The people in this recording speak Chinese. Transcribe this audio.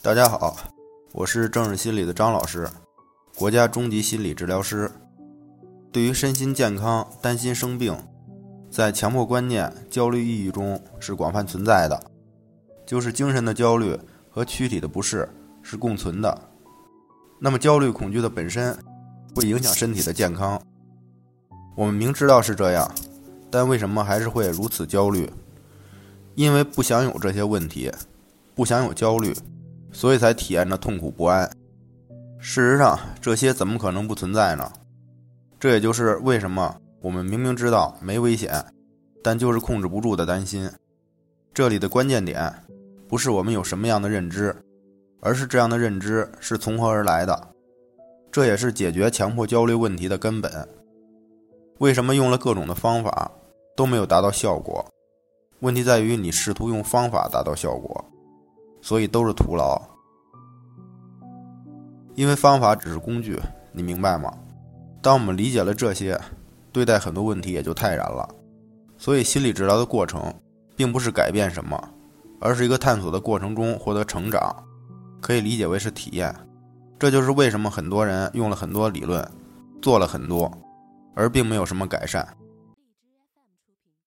大家好，我是正视心理的张老师，国家中级心理治疗师。对于身心健康担心生病，在强迫观念、焦虑抑郁中是广泛存在的，就是精神的焦虑和躯体的不适是共存的。那么焦虑恐惧的本身会影响身体的健康，我们明知道是这样，但为什么还是会如此焦虑？因为不想有这些问题，不想有焦虑，所以才体验着痛苦不安。事实上，这些怎么可能不存在呢？这也就是为什么我们明明知道没危险，但就是控制不住的担心。这里的关键点不是我们有什么样的认知，而是这样的认知是从何而来的。这也是解决强迫焦虑问题的根本。为什么用了各种的方法都没有达到效果？问题在于你试图用方法达到效果，所以都是徒劳。因为方法只是工具，你明白吗？当我们理解了这些，对待很多问题也就泰然了。所以，心理治疗的过程并不是改变什么，而是一个探索的过程中获得成长，可以理解为是体验。这就是为什么很多人用了很多理论，做了很多，而并没有什么改善。